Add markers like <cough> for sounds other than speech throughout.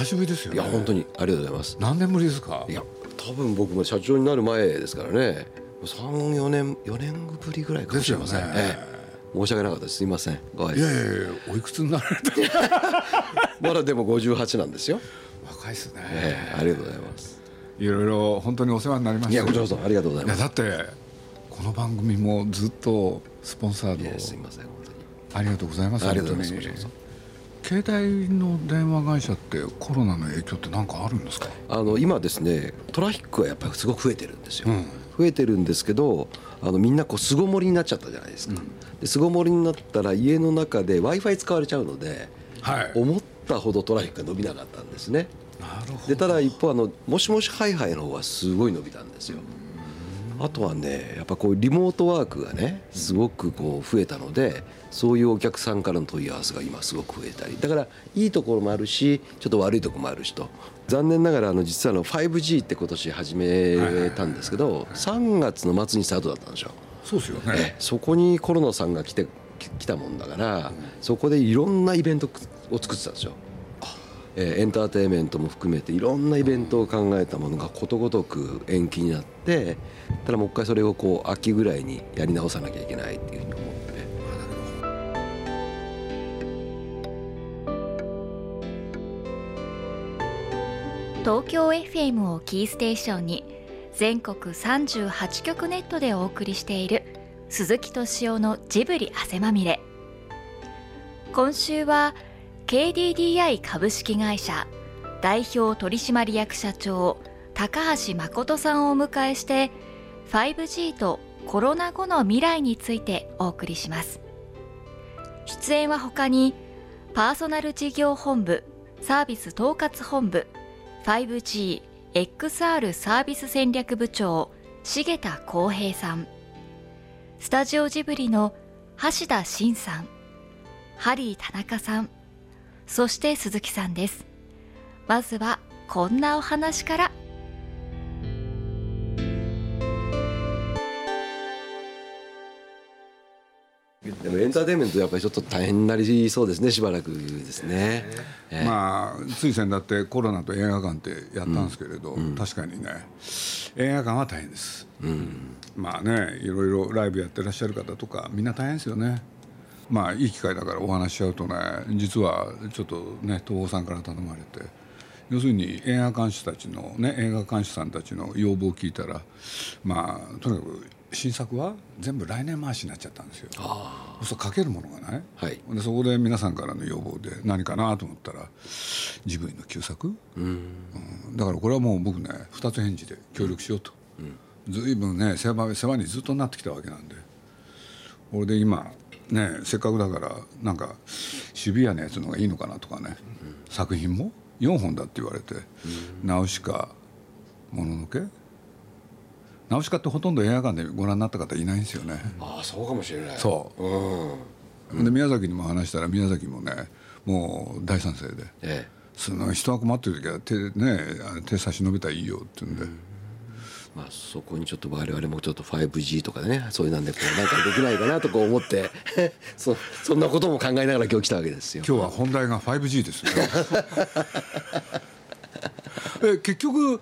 久しぶりですよね。いや本当にありがとうございます。何年ぶりですか？いや多分僕も社長になる前ですからね。34年4年ぶりぐらいかもしれません、ねええ。申し訳なかったです。すみません。ご挨いやい拶やいやおいくつになられた？<laughs> まだでも58なんですよ、若いですね、ええありがとうございます。いろいろ本当にお世話になりました。いやこちらこそありがとうございます。いやだってこの番組もずっとスポンサーいやすドみません本当に。ありがとうございますありがとうございます携帯の電話会社ってコロナの影響って何かあるんですか？あの今ですねトラフィックはやっぱりすごく増えてるんですよ、うん。増えてるんですけどあのみんなこう巣ごもりになっちゃったじゃないですか、で巣ごもりになったら家の中で w i f i 使われちゃうのではい。思ったほどトラフィックが伸びなかったんですね。なるほでただ一方あのもしもしハイハイの方はすごい伸びたんですよあとはねやっぱこうリモートワークがねすごくこう増えたのでそういうお客さんからの問い合わせが今すごく増えたり。だからいいところもあるしちょっと悪いところもあるしと残念ながらあの実はあの 5G って今年始めたんですけど3月の末にスタートだったんですよ。そうですよええ。ねそこにコロナさんが来てき来たもんだから、そこでいろんなイベントを作ってたんですよ。えエンターテインメントも含めていろんなイベントを考えたものがことごとく延期になってただもう一回それをこう秋ぐらいにやり直さなきゃいけないっていうふうに思って東京 FM をキーステーションに全国38局ネットでお送りしている鈴木敏夫のジブリ汗まみれ。今週は KDDI 株式会社代表取締役社長高橋誠さんをお迎えして 5G とコロナ後の未来についてお送りします。出演は他にパーソナル事業本部サービス統括本部 5GXR サービス戦略部長重田光平さん。スタジオジブリの橋田真さんハリー田中さん。そして鈴木さんです。まずはこんなお話から。でもエンターテインメントやっぱりちょっと大変になりそうですねしばらくですね。ええ。まあつい先だってコロナと映画館ってやったんですけれど、確かにね。映画館は大変です、まあねいろいろライブやってらっしゃる方とかみんな大変ですよねまあいい機会だからお話ししちゃうとね実はちょっとね東宝さんから頼まれて。要するに映画館主たちのね映画館主さんたちの要望を聞いたらまあとにかく新作は全部来年回しになっちゃったんですよ。そうすると書けるものがない、はい。でそこで皆さんからの要望で何かなと思ったらジブリの旧作、うん。だからこれはもう僕ね二つ返事で協力しようと、ずいぶんね世話世話にずっとなってきたわけなんでこれで今ねせっかくだからなんか渋谷のやつの方がいいのかなとかね、作品も？4本だって言われて「ナウシカもののけ」ナウシカってほとんど映画館でご覧になった方いないんですよね。ああそうかもしれない。そううん。で宮崎にも話したら宮崎もねもう大賛成でえ「その人が困ってる時は手,、ね、手差し伸べたらいいよ」って言うんで、え。まあそこにちょっと我々もちょっと 5G とかでねそういうなんでこうなんかできないかなとこう思って <laughs> そそんなことも考えながら今日来たわけですよ。今日は本題が 5G ですね <laughs> え結局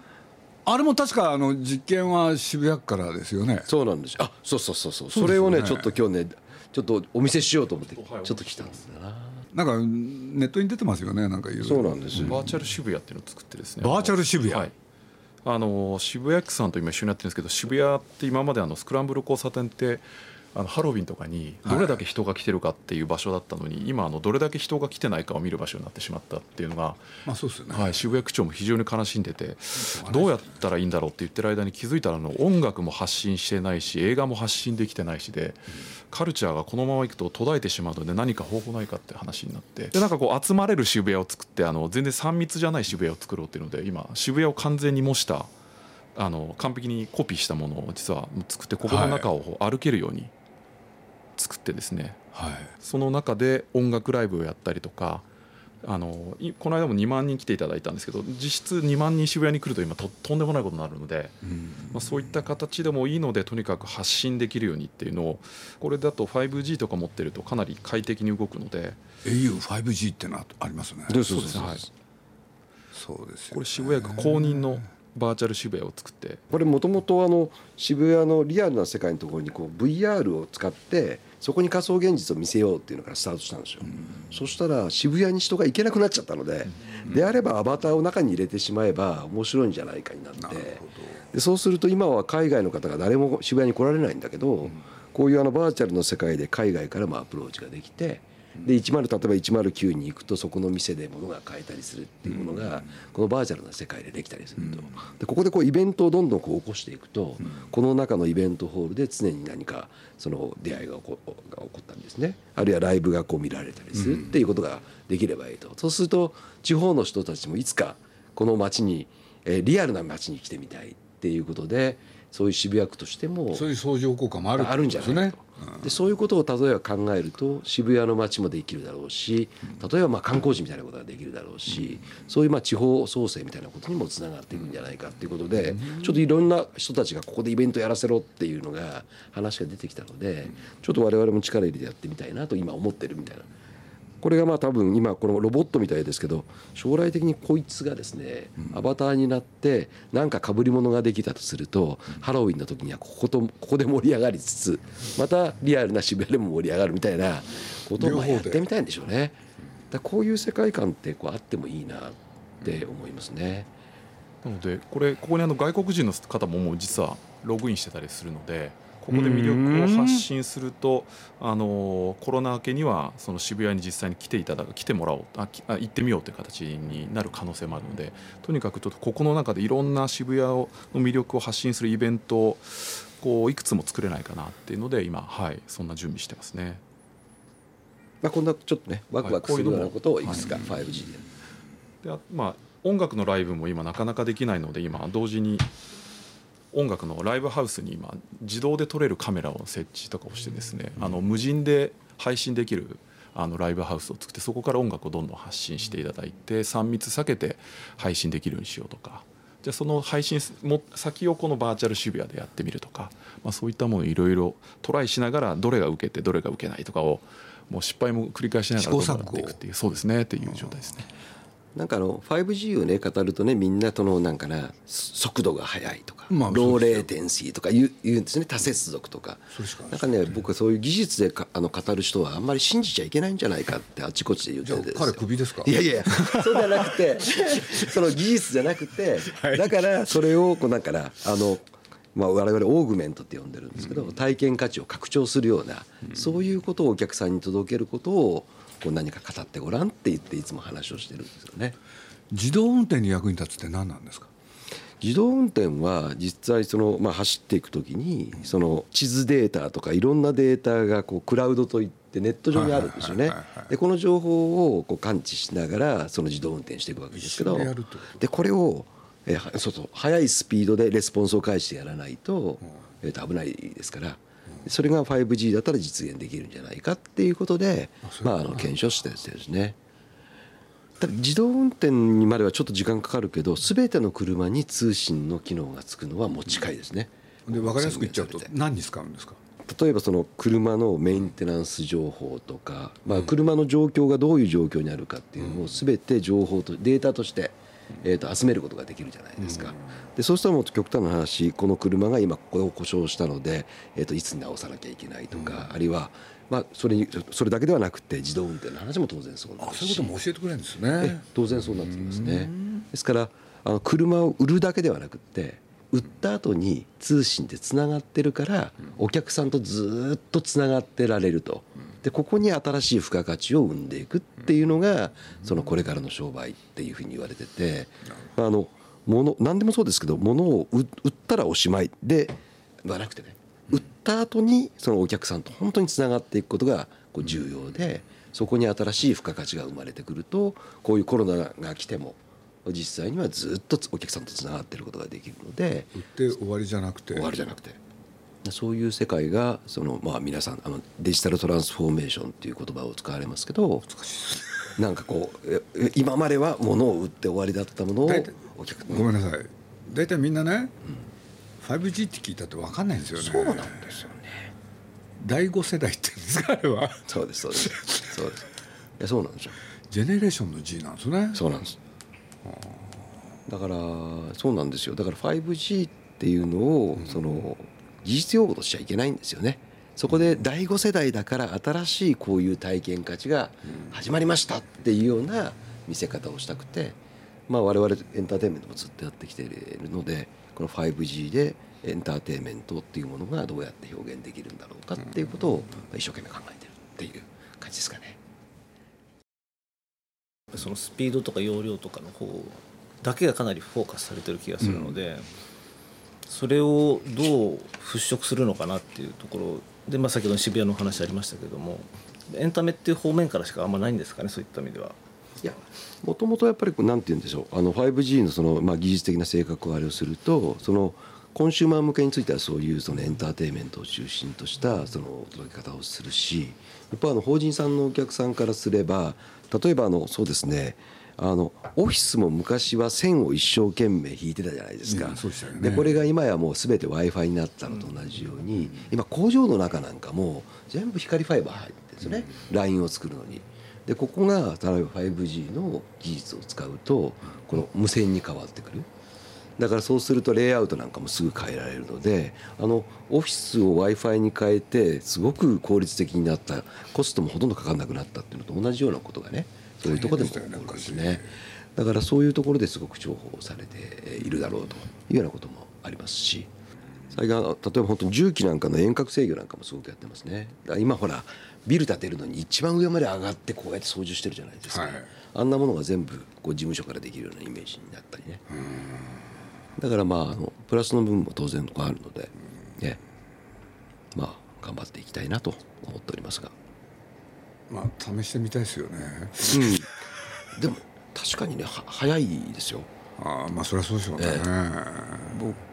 あれも確かあの実験は渋谷区からですよね。そうなんです。よあそうそうそうそう。それをねちょっと今日ねちょっとお見せしようと思ってちょっと来たんですよ。ななんかネットに出てますよねなんかいろいろ。そうなんですよ、バーチャル渋谷っていうのを作ってですね。バーチャル渋谷。はいあの渋谷区さんと今一緒にやってるんですけど渋谷って今まであのスクランブル交差点ってあのハロウィンとかにどれだけ人が来てるかっていう場所だったのに、今あのどれだけ人が来てないかを見る場所になってしまったっていうのが、まあそうですよね、はい、渋谷区長も非常に悲しんでてどうやったらいいんだろうって言ってる間に気づいたらあの音楽も発信してないし映画も発信できてないしでカルチャーがこのままいくと途絶えてしまうので何か方法ないかって話になってでなんかこう集まれる渋谷を作ってあの全然3密じゃない渋谷を作ろうっていうので今渋谷を完全に模したあの完璧にコピーしたものを実は作ってここの中を歩けるように作ってですね、はい。その中で音楽ライブをやったりとかあのいこの間も2万人来ていただいたんですけど実質2万人渋谷に来ると今ととんでもないことになるので、まあ、そういった形でもいいのでとにかく発信できるようにっていうのをこれだと 5G とか持ってるとかなり快適に動くので au5G ってのはありますね。そうそうそうはい。そうですよ、ね、これ渋谷区公認のバーチャル渋谷を作って。これもともとあの渋谷のリアルな世界のところにこう VR を使ってそこに仮想現実を見せようっていうのからスタートしたんですよ、そしたら渋谷に人が行けなくなっちゃったので、であればアバターを中に入れてしまえば面白いんじゃないかになって。でそうすると今は海外の方が誰も渋谷に来られないんだけど、こういうあのバーチャルの世界で海外からもアプローチができてで10例えば109に行くとそこの店で物が買えたりするっていうものがこのバーチャルな世界でできたりすると。でここでこうイベントをどんどんこう起こしていくとこの中のイベントホールで常に何かその出会いが起こが起こったりですね。あるいはライブがこう見られたりするっていうことができればいいと。そうすると地方の人たちもいつかこの街にえリアルな街に来てみたいっていうことでそういう渋谷区としてもそういう相乗効果もあるあるんじゃないかと。でそういうことを例えば考えると渋谷の街もできるだろうし例えばまあ観光地みたいなことができるだろうしそういうまあ地方創生みたいなことにもつながっていくんじゃないかっていうことでちょっといろんな人たちがここでイベントやらせろっていうのが話が出てきたのでちょっと我々も力入れてやってみたいなと今思ってるみたいな。これがまあ多分今このロボットみたいですけど将来的にこいつがですねアバターになって何か被り物ができたとするとハロウィンの時にはこことここで盛り上がりつつまたリアルな渋谷でも盛り上がるみたいなことをまあやってみたいんでしょうね。だこういう世界観ってこうあってもいいなって思いますね。なのでこれここにあの外国人の方ももう実はログインしてたりするのでここで魅力を発信するとあのコロナ明けにはその渋谷に実際に来ていただく来てもらおうああ行ってみようという形になる可能性もあるのでとにかくちょっとここの中でいろんな渋谷の魅力を発信するイベントをこういくつも作れないかなっていうので今はいそんな準備してますね。まあ、こんなちょっとねワクワクするようなことをいくつか 5G で。でまあ音楽のライブも今なかなかできないので今同時に音楽のライブハウスに今自動で撮れるカメラを設置とかをしてですね、あの無人で配信できるあのライブハウスを作ってそこから音楽をどんどん発信していただいて3密避けて配信できるようにしようとかじゃあその配信も先をこのバーチャル渋谷でやってみるとか、まあ、そういったものをいろいろトライしながらどれが受けてどれが受けないとかをもう失敗も繰り返しながらどんどんやっていくっていうそうですねっていう状態ですね。なんかあの 5G をね語るとねみんなとのなんかな速度が速いとか、まあ、ローレーテンシーとか言う言うんですね。多接続とか。なんかね僕はそういう技術でかあの語る人はあんまり信じちゃいけないんじゃないかってあちこちで言ってて彼クビですか？いやいやそうじゃなくてその技術じゃなくて、だからそれをこうなんかなあのまあ、我々オーグメントって呼んでるんですけど、体験価値を拡張するような、そういうことをお客さんに届けることをこう何か語ってごらんって言っていつも話をしてるんですよね。自動運転に役に立つって何なんですか？自動運転は実際その、まあ、走っていく時にその地図データとかいろんなデータがこうクラウドといってネット上にあるんですよね。でこの情報をこう感知しながらその自動運転していくわけですけどでこれをえそうそう速いスピードでレスポンスを返してやらないと,、えー、と危ないですから。それが 5G だったら実現できるんじゃないかっていうことでまあ、あの検証してですね。ただ自動運転にまではちょっと時間かかるけど全ての車に通信の機能がつくのはもう近いですね。で分かりやすく言っちゃうと何に使うんですか？例えばその車のメンテナンス情報とか、まあ、車の状況がどういう状況にあるかっていうのを全て情報とデータとしてえー、と集めることができるじゃないですか。でそうしたらもう極端な話この車が今ここを故障したので、えー、といつ直さなきゃいけないとか、あるいはまあ、それにそれだけではなくて自動運転の話も当然そうなんでそういうことも教えてくれるんですね。当然そうなってきますね。ですからあの車を売るだけではなくて売った後に通信でつながってるからお客さんとずっとつながってられるとでここに新しい付加価値を生んでいくっていうのがそのこれからの商売っていうふうに言われててあの物何でもそうですけど物を売ったらおしまいではなくてね。売った後にそのお客さんと本当につながっていくことがこう重要でそこに新しい付加価値が生まれてくるとこういうコロナが来ても実際にはずっとお客さんとつながっていることができるので売って終わりじゃなくて。終わりじゃなくてそういう世界がその、まあ、皆さんあのデジタルトランスフォーメーションっていう言葉を使われますけどなんかこう今までは物を売って終わりだったものをお客ごめんなさい。大体みんなね、うん、5G って聞いたって分かんないんですよね。そうなんですよね。第5世代って言うんですかあれは。そうですそうです。そうです。いやそうなんですよ。ジェネレーションの G なんですね。そうなんです。だからそうなんですよ。だから 5G っていうのをその技術用語としちゃいけないんですよねそこで第5世代だから新しいこういう体験価値が始まりましたっていうような見せ方をしたくて、まあ、我々エンターテインメントもずっとやってきているのでこの 5G でエンターテインメントっていうものがどうやって表現できるんだろうかっていうことを一生懸命考えてるっていう感じですかね。そのスピードとか容量とかの方だけがかなりフォーカスされてる気がするので、それをどう払拭するのかなっていうところ。で、まあ、先ほど渋谷の話ありましたけどもエンタメっていう方面からしかあんまないんですかねそういった意味では。いやもともとやっぱりなんて言うんでしょう。あの 5G のその、まあ、技術的な性格をあれをするとそのコンシューマー向けについてはそういうそのエンターテインメントを中心としたその届け方をするしやっぱあの法人さんのお客さんからすれば例えばあのそうですね。あのオフィスも昔は線を一生懸命引いてたじゃないですか、でこれが今やもう全て w i f i になったのと同じように、今工場の中なんかも全部光ファイバー入ってるんですね、LINE を作るのに。でここが例えば 5G の技術を使うとこの無線に変わってくる。だからそうするとレイアウトなんかもすぐ変えられるのであのオフィスを w i f i に変えてすごく効率的になったコストもほとんどかかんなくなったっていうのと同じようなことがねそういうところでも起こるんですね。だからそういうところですごく重宝されているだろうというようなこともありますし。それが例えば本当に重機なんかの遠隔制御なんかもすごくやってますね。今ほらビル建てるのに一番上まで上がってこうやって操縦してるじゃないですか、はい、あんなものが全部こう事務所からできるようなイメージになったりね。だからまああのプラスの部分も当然あるので、ね、まあ頑張っていきたいなと思っておりますがまあ試してみたいですよね、うん、でも確かにねは早いですよ。ああまあそりゃそうでしょうね、え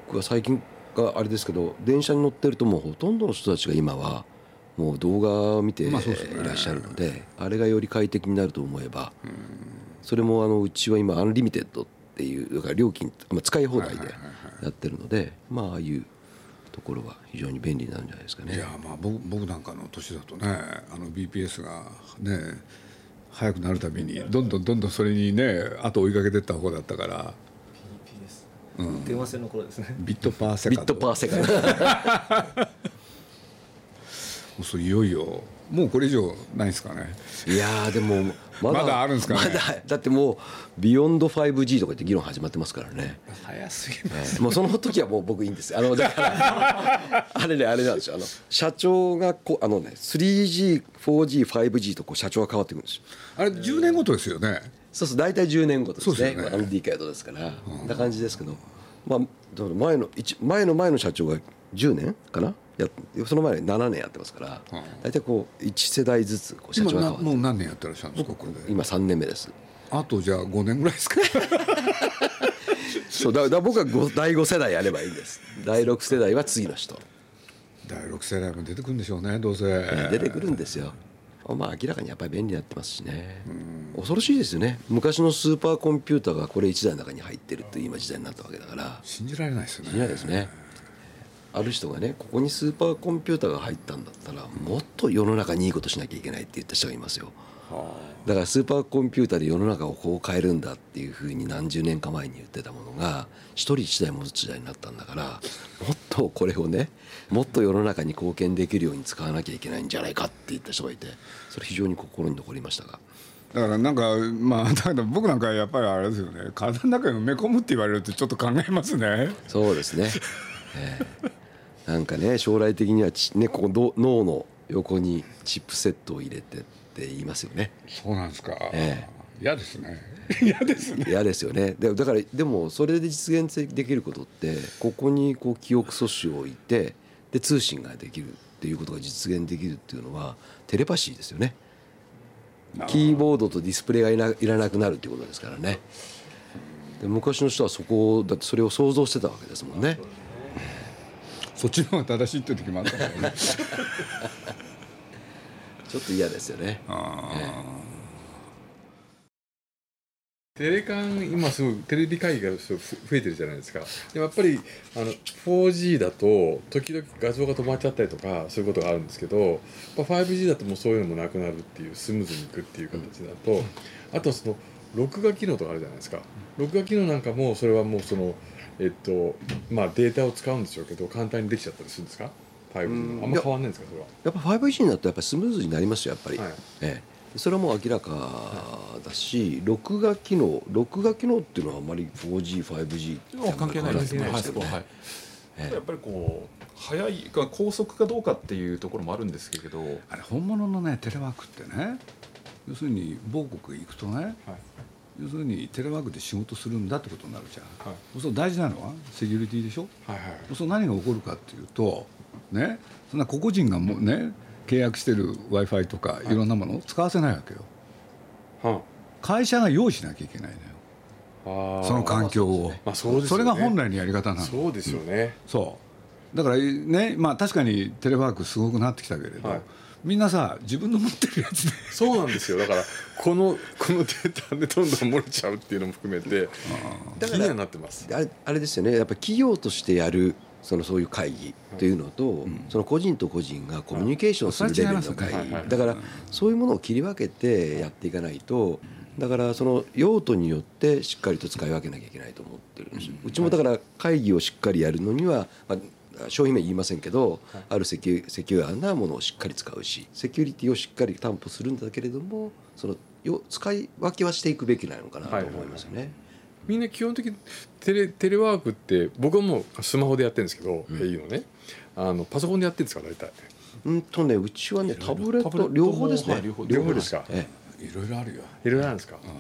僕は最近があれですけど電車に乗ってるともうほとんどの人たちが今はもう動画を見ていらっしゃるので,、であれがより快適になると思えば、それもあのうちは今 unlimited っていうだから料金、まあ、使い放題でやってるので、まあああいうところは非常に便利なんじゃないですかね。いやまあ僕僕なんかの年だとねあの BPS がね速くなるたびにどんどんどんどんそれにね後追いかけてった方だったから。うん、電話線の頃ですね。 bit per second。bit per second。<laughs> もうそいよいよもうこれ以上ないですかね。いやでもまだまだあるんですかね、ま、だだってもうビヨンド 5G とかって議論始まってますからね。早すぎます、もうその時はもう僕いいんです。あのだから <laughs> あれねあれなんですよ。あの社長がこあのね 3G4G5G とこう社長が変わっていくんですよ。あれ10年ごとですよね。そうそう大体10年ごとですね。ですね。アンディケードですから、うん、な感じですけど。まあ前の前の前の社長が10年かなやその前に7年やってますから、大体こう1世代ずつこう社長がもう何年やってらっしゃるんですかこれ？で今3年目です。あとじゃあ5年ぐらいですか？<laughs> そうだだ僕は第5世代やればいいんです。第6世代は次の人。第6世代も出てくるんでしょうねどうせ、出てくるんですよ。まあ明らかにやっぱり便利になってますしね。恐ろしいですよね。昔のスーパーコンピューターがこれ1台の中に入ってるという今時代になったわけだから。信じられないですよね。信じられないですねある人がねここにスーパーコンピューターが入ったんだったらもっと世の中にいいことしなきゃいけないって言った人がいますよ。だからスーパーコンピューターで世の中をこう変えるんだっていうふうに何十年か前に言ってたものが一人一台持つ時代になったんだからもっとこれをねもっと世の中に貢献できるように使わなきゃいけないんじゃないかって言った人がいてそれ非常に心に残りましたが。だからなんかまあだから僕なんかやっぱりあれですよね体の中に埋め込むって言われるとちょっと考えますね。そうですね、えーなんかね将来的にはねここ脳の横にチップセットを入れてって言いますよね。そうなんですか。ええ。嫌ですね。<laughs> 嫌ですね。嫌ですよね。でだからでもそれで実現できることってここにこう記憶素子を置いてで通信ができるっていうことが実現できるっていうのはテレパシーですよね。キーボードとディスプレイがいないらなくなるっていうことですからね。で昔の人はそこだってそれを想像してたわけですもんねそっちの方が正しいっていう時もあったからね。<laughs> ちょっと嫌ですよね。ああ、テレカン今すごいテレビ会議が増えてるじゃないですか。でもやっぱりあの 4G だと時々画像が止まっちゃったりとかそういうことがあるんですけど 5G だともうそういうのもなくなるっていうスムーズにいくっていう形だと、あとその録画機能とかあるじゃないですか。録画機能なんかもそれはもうそのえっとまあデータを使うんでしょうけど簡単にできちゃったりするんですか？5G うん。のあんま変わんないんですかそれは？やっぱ 5G になるとやっぱりスムーズになりますよやっぱり、はい。ええ。それはもう明らかだし、録画機能録画機能っていうのはあまり 4G5G って関係ないですね。はい、関係ないですけどね。はい。ええ。やっぱりこう早い高速かどうかっていうところもあるんですけれど、あれ本物のねテレワークってね要するに某国行くとねはい要するにテレワークで仕事するんだってことになるじゃん、はい。そう大事なのはセキュリティでしょ？はいはい。そう何が起こるかっていうとねそんな個々人がもうね契約してる w i f i とかい。ろんなものを使わせないわけよ。は会社が用意しなきゃいけないのよ。その環境を、まあそうですよね。それが本来のやり方なの。そうですよね、そう。だからねまあ確かにテレワークすごくなってきたけれど、はいみんなさ自分の持ってるやつで。そうなんですよ。だからこのこのデータでどんどん漏れちゃうっていうのも含めて気にはなってます。あれあれですよね。やっぱり企業としてやるそのそういう会議というのと、その個人と個人がコミュニケーションするレベルの会議。だからそういうものを切り分けてやっていかないとだからその用途によってしっかりと使い分けなきゃいけないと思ってるんですよ。うちもだから会議をしっかりやるのには、まあ商品名言いませんけど、あるセキュセキュアなものをしっかり使うしセキュリティをしっかり担保するんだけれどもそのよ使い分けはしていくべきなのかなと思いますよね。みんな基本的にテレテレワークって僕はもうスマホでやってるんですけど、いいのね。あのパソコンでやってるんですか大体。うんとねうちはねタブレットト両方ですね。はい両方ですか。えいろいろあるよ。いろいろあるんですか、え、でも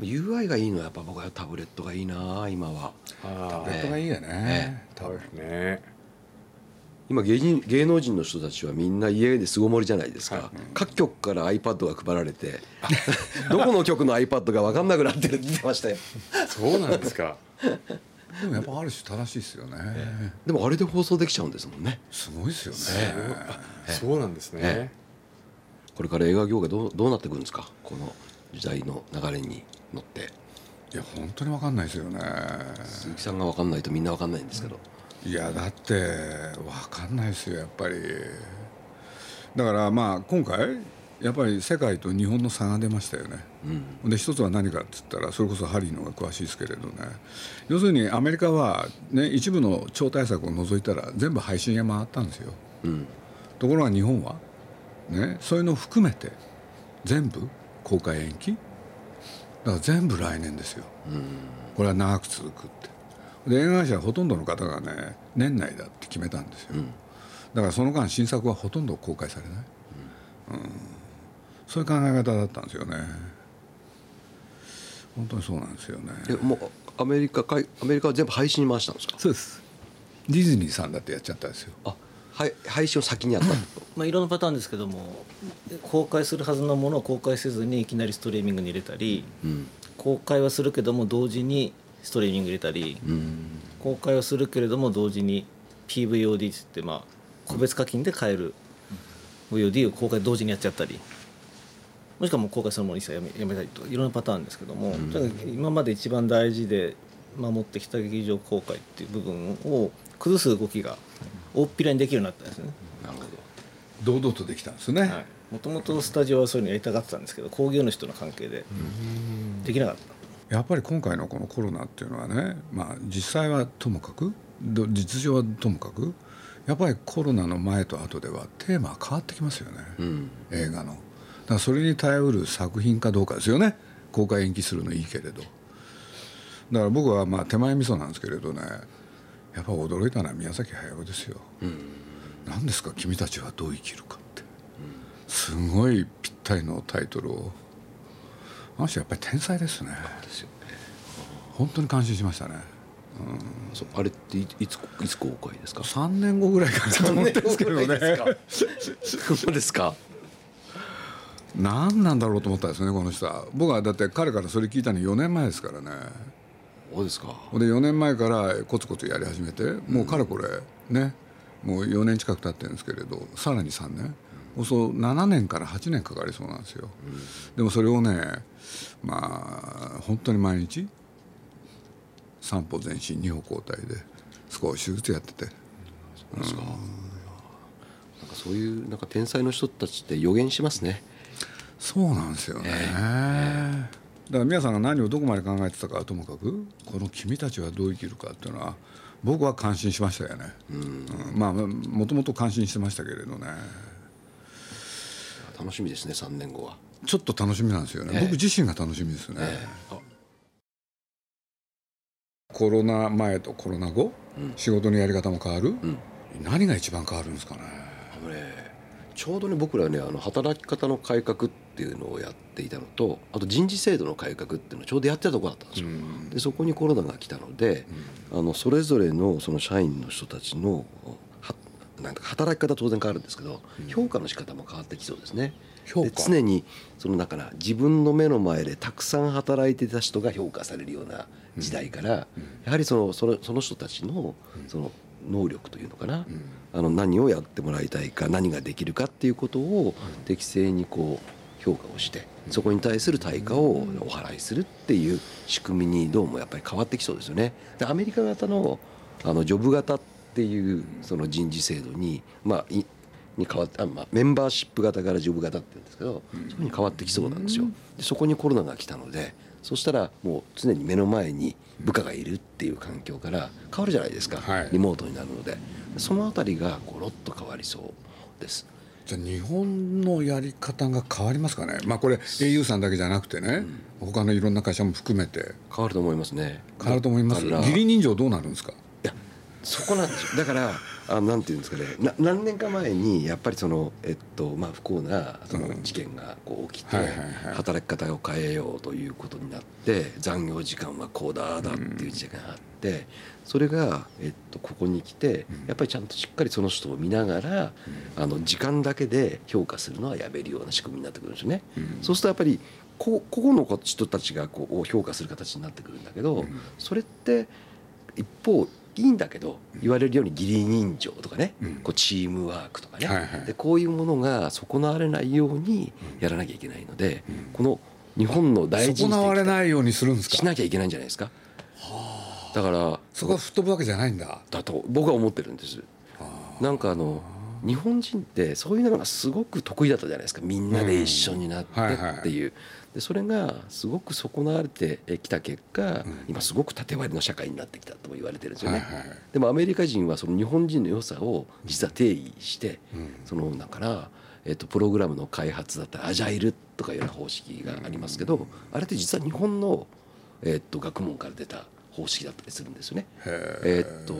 UI がいいのはやっぱ僕はタブレットがいいな今は。ああレットがいいよね、多分ね。今芸人芸能人の人たちはみんな家で巣ごもりじゃないですか、はい。各局から iPad が配られて <laughs> どこの局の iPad が分かんなくなってるって言ってましたよ。そうなんですか。<laughs> でもやっぱある種正しいですよね、でもあれで放送できちゃうんですもんね。すごいですよね、そうなんですね、えこれから映画業界どうどうなっていくんですか？この時代の流れに乗って。いや本当に分かんないですよね。鈴木さんが分かんないとみんな分かんないんですけど、いやだって分かんないですよやっぱり。だからまあ今回やっぱり世界と日本の差が出ましたよね、で一つは何かって言ったらそれこそハリーの方が詳しいですけれどね。要するにアメリカは、ね、一部の超大作を除いたら全部配信へ回ったんですよ、ところが日本は、ね、そういうのを含めて全部公開延期だから全部来年ですよ、これは長く続くって。で映画会社はほとんどの方がね年内だって決めたんですよ、だからその間新作はほとんど公開されない、うん。そういう考え方だったんですよね。本当にそうなんですよね。えもうアメリカかいアメリカは全部配信に回したんですか？そうです。ディズニーさんだってやっちゃったんですよ。あはい配信を先にやった。まあ、いろんなパターンですけども公開するはずのものを公開せずにいきなりストリーミングに入れたり、うん。公開はするけども同時にストリーミング入れたり、うん。公開はするけれども同時に PVOD って言ってまあ個別課金で買える VOD を公開同時にやっちゃったりもしくはもう公開するもの一切やめやめたりとかいろんなパターンですけども、とにかく今まで一番大事で守ってきた劇場公開っていう部分を崩す動きが大っぴらにできるようになったんですね。なるほ堂々とできたんですね、はい。もともとスタジオはそういうのやりたがってたんですけど興行主との関係でできなかった。やっぱり今回のこのコロナっていうのはね、まあ、実際はともかくど実情はともかくやっぱりコロナの前と後ではテーマは変わってきますよね、うん。映画の。だからそれに耐えうる作品かどうかですよね。公開延期するのいいけれど。だから僕はまあ手前味噌なんですけれどねやっぱ驚いたのは宮崎駿ですよ、何ですか君たちはどう生きるかって。すごいぴったりのタイトルを。あの人やっぱり天才ですね。ですよ本当に感心しましたね。そうあれっていいついつ公開ですか？3年後ぐらいかなと思ってですけどね。そうですか？何なんだろうと思ったんですよねこの人は。僕はだって彼からそれ聞いたの4年前ですからねそうですか。で4年前からコツコツやり始めてもうかれこれねもう4年近く経ってるんですけれどさらに3年。そう7年から8年かかりそうなんですよ、でもそれをねまあ本当に毎日3歩前進2歩後退で少しずつやってて。そうですか。なんかそういうなんか天才の人たちって予言しますね。そうなんですよね、から皆さんが何をどこまで考えてたかはともかくこの君たちはどう生きるかっていうのは僕は感心しましたよね、うん。まあもともと感心してましたけれどね。楽しみですね3年後は。ちょっと楽しみなんですよね、ええ。僕自身が楽しみですね、ええ。コロナ前とコロナ後、うん。仕事のやり方も変わる、ん。何が一番変わるんですかね。あのねちょうどね僕らねあの働き方の改革っていうのをやっていたのとあと人事制度の改革っていうのをちょうどやってたところだったんですよ。でそこにコロナが来たので、あのそれぞれのその社員の人たちのはなんか働き方当然変わるんですけど、評価の仕方も変わってきそうですね。で常にそのだから自分の目の前でたくさん働いてた人が評価されるような時代から、やはりそのそのその人たちのその能力というのかな、あの何をやってもらいたいか何ができるかっていうことを適正にこう評価をしてそこに対する対価をお払いするっていう仕組みにどうもやっぱり変わってきそうですよね。でアメリカ型のあのジョブ型っていうその人事制度にまあいに変わってあ、まあ、メンバーシップ型からジョブ型って言うんですけど、そういうふうに変わってきそうなんですよ。でそこにコロナが来たのでそしたらもう常に目の前に部下がいるっていう環境から変わるじゃないですか、はいリモートになるのでそのあたりがゴロッと変わりそうです。じゃあ日本のやり方が変わりますかね？まあこれ au さんだけじゃなくてね、他のいろんな会社も含めて。変わると思いますね。変わると思います？義理人情どうなるんですか？いやそこなんですよ。だからあなんていうんですかね。な何年か前にやっぱりその、えっとまあ、不幸なその事件がこう起きて、働き方を変えようということになって残業時間はこうだだっていう事件があって、それが、えっと、ここに来てやっぱりちゃんとしっかりその人を見ながら、あの時間だけで評価するのはやめるような仕組みになってくるんですよね。そうするとやっぱりこここの人たちがこう評価する形になってくるんだけど、それって一方いいんだけど言われるように義理人情とかね、こうチームワークとかね、でこういうものが損なわれないようにやらなきゃいけないので、この日本の大事に損なわれいないようにするんですか？しなきゃいけないんじゃないですか？だからそこは吹っ飛ぶわけじゃないんだ。だと僕は思ってるんです。なんかあの日本人ってそういうのがすごく得意だったじゃないですか。みんなで一緒になってっていう、でそれがすごく損なわれてきた結果、今すごく縦割りの社会になってきたとも言われてるんですよね、でもアメリカ人はその日本人の良さを実は定義して、そのだから、えっと、プログラムの開発だったらアジャイルとかいうような方式がありますけどあれって実は日本の、えっと、学問から出た方式だったりするんですよね。えー。っと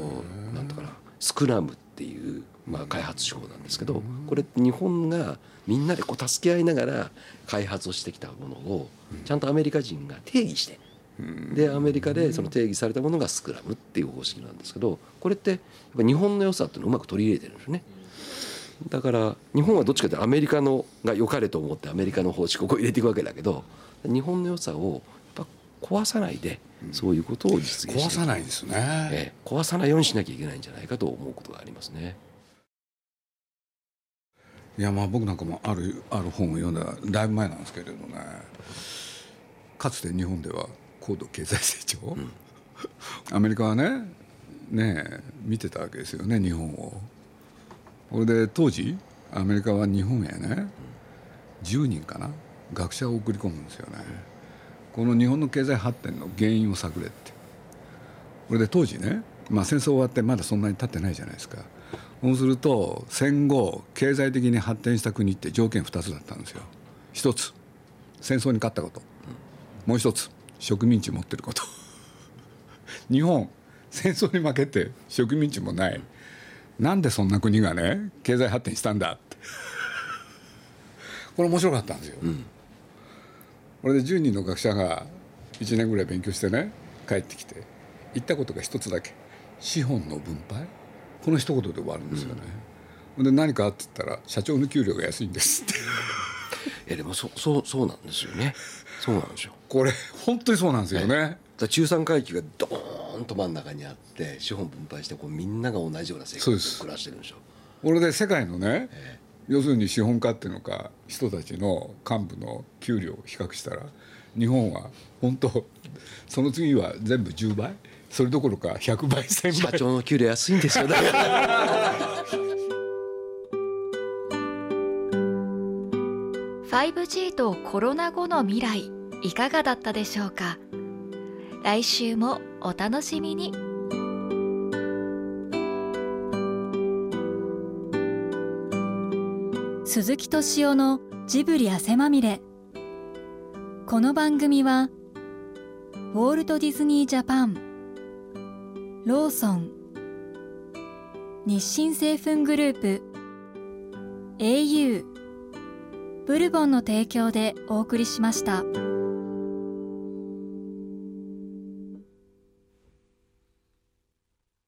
なんとかなスクラムっていう、まあ、開発手法なんですけどこれ日本がみんなでこう助け合いながら開発をしてきたものをちゃんとアメリカ人が定義してでアメリカでその定義されたものがスクラムっていう方式なんですけどこれってやっぱ日本の良さっていうのをうまく取り入れてるんですよね。だから日本はどっちかというとアメリカのが良かれと思ってアメリカの方式をこう入れていくわけだけど日本の良さを壊さないでそういうことを実現壊さないですね、ええ壊さないようにしなきゃいけないんじゃないかと思うことがありますね。いやまあ僕なんかもあるある本を読んだだいぶ前なんですけれどね。かつて日本では高度経済成長、<laughs> アメリカはねねえ見てたわけですよね日本を。これで当時アメリカは日本へね10人かな学者を送り込むんですよね。この日本の経済発展の原因を探れって。これで当時ね、まあ、戦争終わってまだそんなに経ってないじゃないですか。そうすると戦後経済的に発展した国って条件2つだったんですよ。一つ戦争に勝ったこと。もう一つ植民地持ってること。<laughs> 日本戦争に負けて植民地もない。なんでそんな国がね経済発展したんだって。これ面白かったんですよ、これで10人の学者が1年ぐらい勉強してね帰ってきて言ったことが一つだけ。資本の分配？この一言で終わるんですよね、で何かって言ったら社長の給料が安いんですって。えでもそ <laughs> そうそうなんですよね。そうなんですよ。これ本当にそうなんですよね、だから中産階級がドーンと真ん中にあって資本分配してこうみんなが同じような生活を暮らしてるんでしょ。これで世界のね、要するに資本家っていうのか人たちの幹部の給料を比較したら日本は本当その次は全部10倍？それどころか100倍1000社倍長の給料安いんですよ。だから。5G とコロナ後の未来いかがだったでしょうか？来週もお楽しみに鈴木敏夫のジブリ汗まみれこの番組はウォルト・ディズニー・ジャパンローソン日清製粉グループ au ブルボンの提供でお送りしました。